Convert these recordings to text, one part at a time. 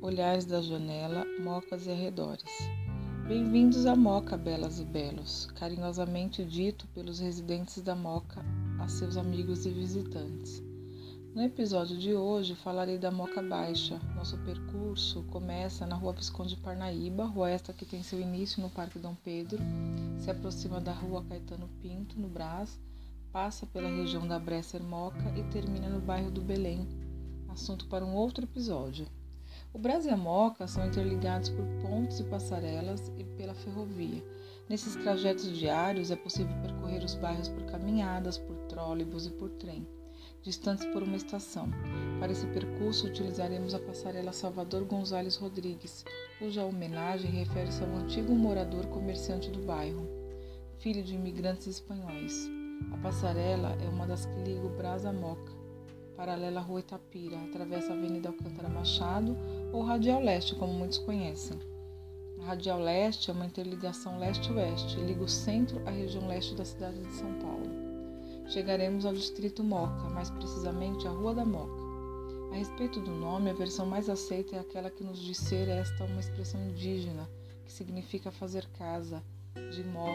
olhares da janela, mocas e arredores. Bem-vindos à Moca, belas e belos, carinhosamente dito pelos residentes da Moca a seus amigos e visitantes. No episódio de hoje falarei da Moca Baixa. Nosso percurso começa na Rua Visconde Parnaíba, rua esta que tem seu início no Parque Dom Pedro, se aproxima da Rua Caetano Pinto, no Brás, passa pela região da Bresser Moca e termina no bairro do Belém, assunto para um outro episódio. O Brás e a Moca são interligados por pontes e passarelas e pela ferrovia. Nesses trajetos diários é possível percorrer os bairros por caminhadas, por trólebus e por trem, distantes por uma estação. Para esse percurso utilizaremos a passarela Salvador Gonzales Rodrigues, cuja homenagem refere-se ao antigo morador comerciante do bairro, filho de imigrantes espanhóis. A passarela é uma das que liga o Brás à Moca paralela à Rua Itapira, atravessa a Avenida Alcântara Machado ou Radial Leste, como muitos conhecem. A Radial Leste é uma interligação leste-oeste, liga o centro à região leste da cidade de São Paulo. Chegaremos ao distrito Moca, mais precisamente à Rua da Moca. A respeito do nome, a versão mais aceita é aquela que nos diz ser esta uma expressão indígena, que significa fazer casa, de mó,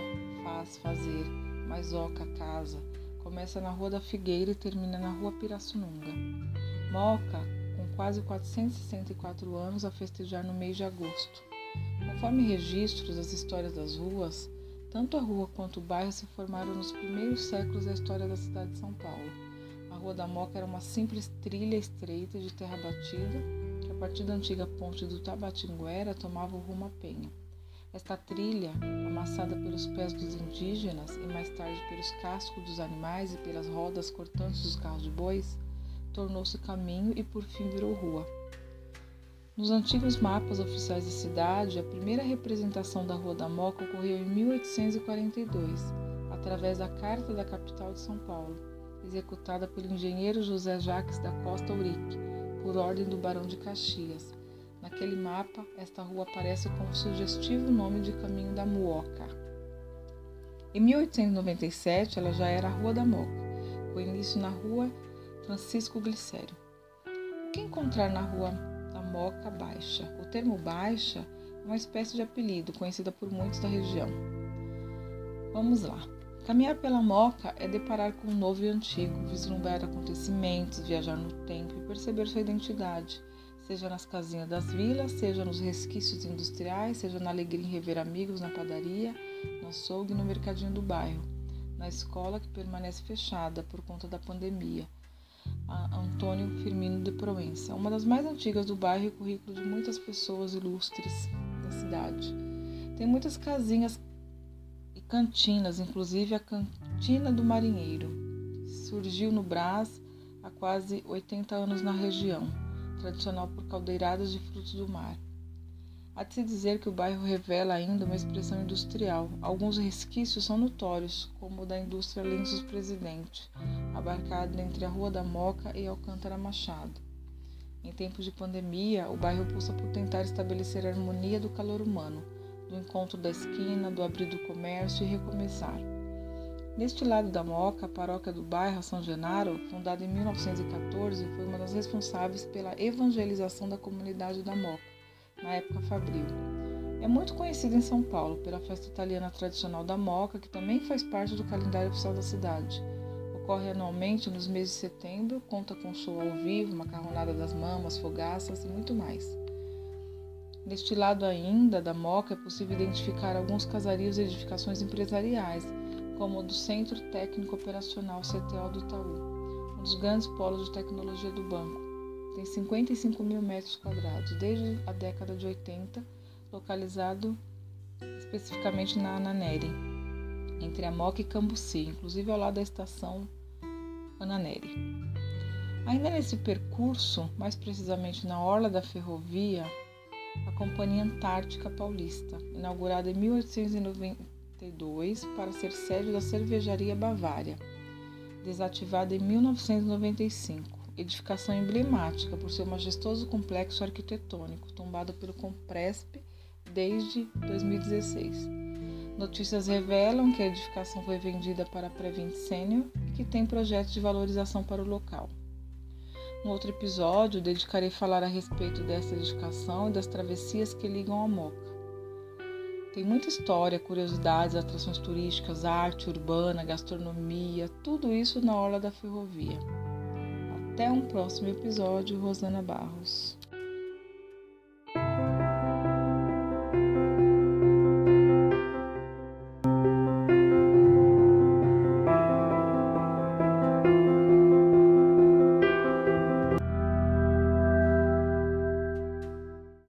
faz, fazer, mais oca, casa, Começa na Rua da Figueira e termina na Rua Pirassununga. Moca, com quase 464 anos a festejar no mês de agosto. Conforme registros das histórias das ruas, tanto a rua quanto o bairro se formaram nos primeiros séculos da história da cidade de São Paulo. A Rua da Moca era uma simples trilha estreita de terra batida que, a partir da antiga ponte do Tabatinguera, tomava o rumo à Penha. Esta trilha, amassada pelos pés dos indígenas e mais tarde pelos cascos dos animais e pelas rodas cortantes dos carros de bois, tornou-se caminho e por fim virou rua. Nos antigos mapas oficiais da cidade, a primeira representação da Rua da Moca ocorreu em 1842, através da Carta da Capital de São Paulo, executada pelo engenheiro José Jacques da Costa Urique, por ordem do Barão de Caxias, Naquele mapa, esta rua aparece com o sugestivo nome de Caminho da Muoca. Em 1897, ela já era a Rua da Moca, com início na Rua Francisco Glicério. O que encontrar na Rua da Moca Baixa? O termo Baixa é uma espécie de apelido conhecida por muitos da região. Vamos lá. Caminhar pela Moca é deparar com o novo e antigo, vislumbrar acontecimentos, viajar no tempo e perceber sua identidade seja nas casinhas das vilas, seja nos resquícios industriais, seja na alegria em rever amigos na padaria, no açougue e no mercadinho do bairro, na escola que permanece fechada por conta da pandemia. A Antônio Firmino de Proença, uma das mais antigas do bairro e currículo de muitas pessoas ilustres da cidade. Tem muitas casinhas e cantinas, inclusive a Cantina do Marinheiro. Surgiu no Brás há quase 80 anos na região tradicional por caldeiradas de frutos do mar. Há de se dizer que o bairro revela ainda uma expressão industrial. Alguns resquícios são notórios, como o da indústria Lenços Presidente, abarcado entre a Rua da Moca e Alcântara Machado. Em tempos de pandemia, o bairro pulsa por tentar estabelecer a harmonia do calor humano, do encontro da esquina, do abrir do comércio e recomeçar. Neste lado da Moca, a paróquia do bairro São Genaro, fundada em 1914, foi uma das responsáveis pela evangelização da comunidade da Moca, na época fabril. É muito conhecida em São Paulo pela festa italiana tradicional da Moca, que também faz parte do calendário oficial da cidade. Ocorre anualmente nos meses de setembro, conta com show ao vivo, macarronada das mamas, fogaças e muito mais. Neste lado ainda da Moca é possível identificar alguns casarios e edificações empresariais, como o do Centro Técnico Operacional CTO do Itaú, um dos grandes polos de tecnologia do banco. Tem 55 mil metros quadrados, desde a década de 80, localizado especificamente na Ananeri, entre a Moca e Cambuci, inclusive ao lado da estação Ananeri. Ainda nesse percurso, mais precisamente na orla da ferrovia, a Companhia Antártica Paulista, inaugurada em 1890 para ser sede da cervejaria Bavária, desativada em 1995. Edificação emblemática por seu majestoso complexo arquitetônico, tombado pelo Compresp desde 2016. Notícias revelam que a edificação foi vendida para a Prevent Senior e que tem projetos de valorização para o local. No outro episódio, dedicarei a falar a respeito dessa edificação e das travessias que ligam a Moca. Tem muita história, curiosidades, atrações turísticas, arte urbana, gastronomia, tudo isso na orla da ferrovia. Até um próximo episódio, Rosana Barros.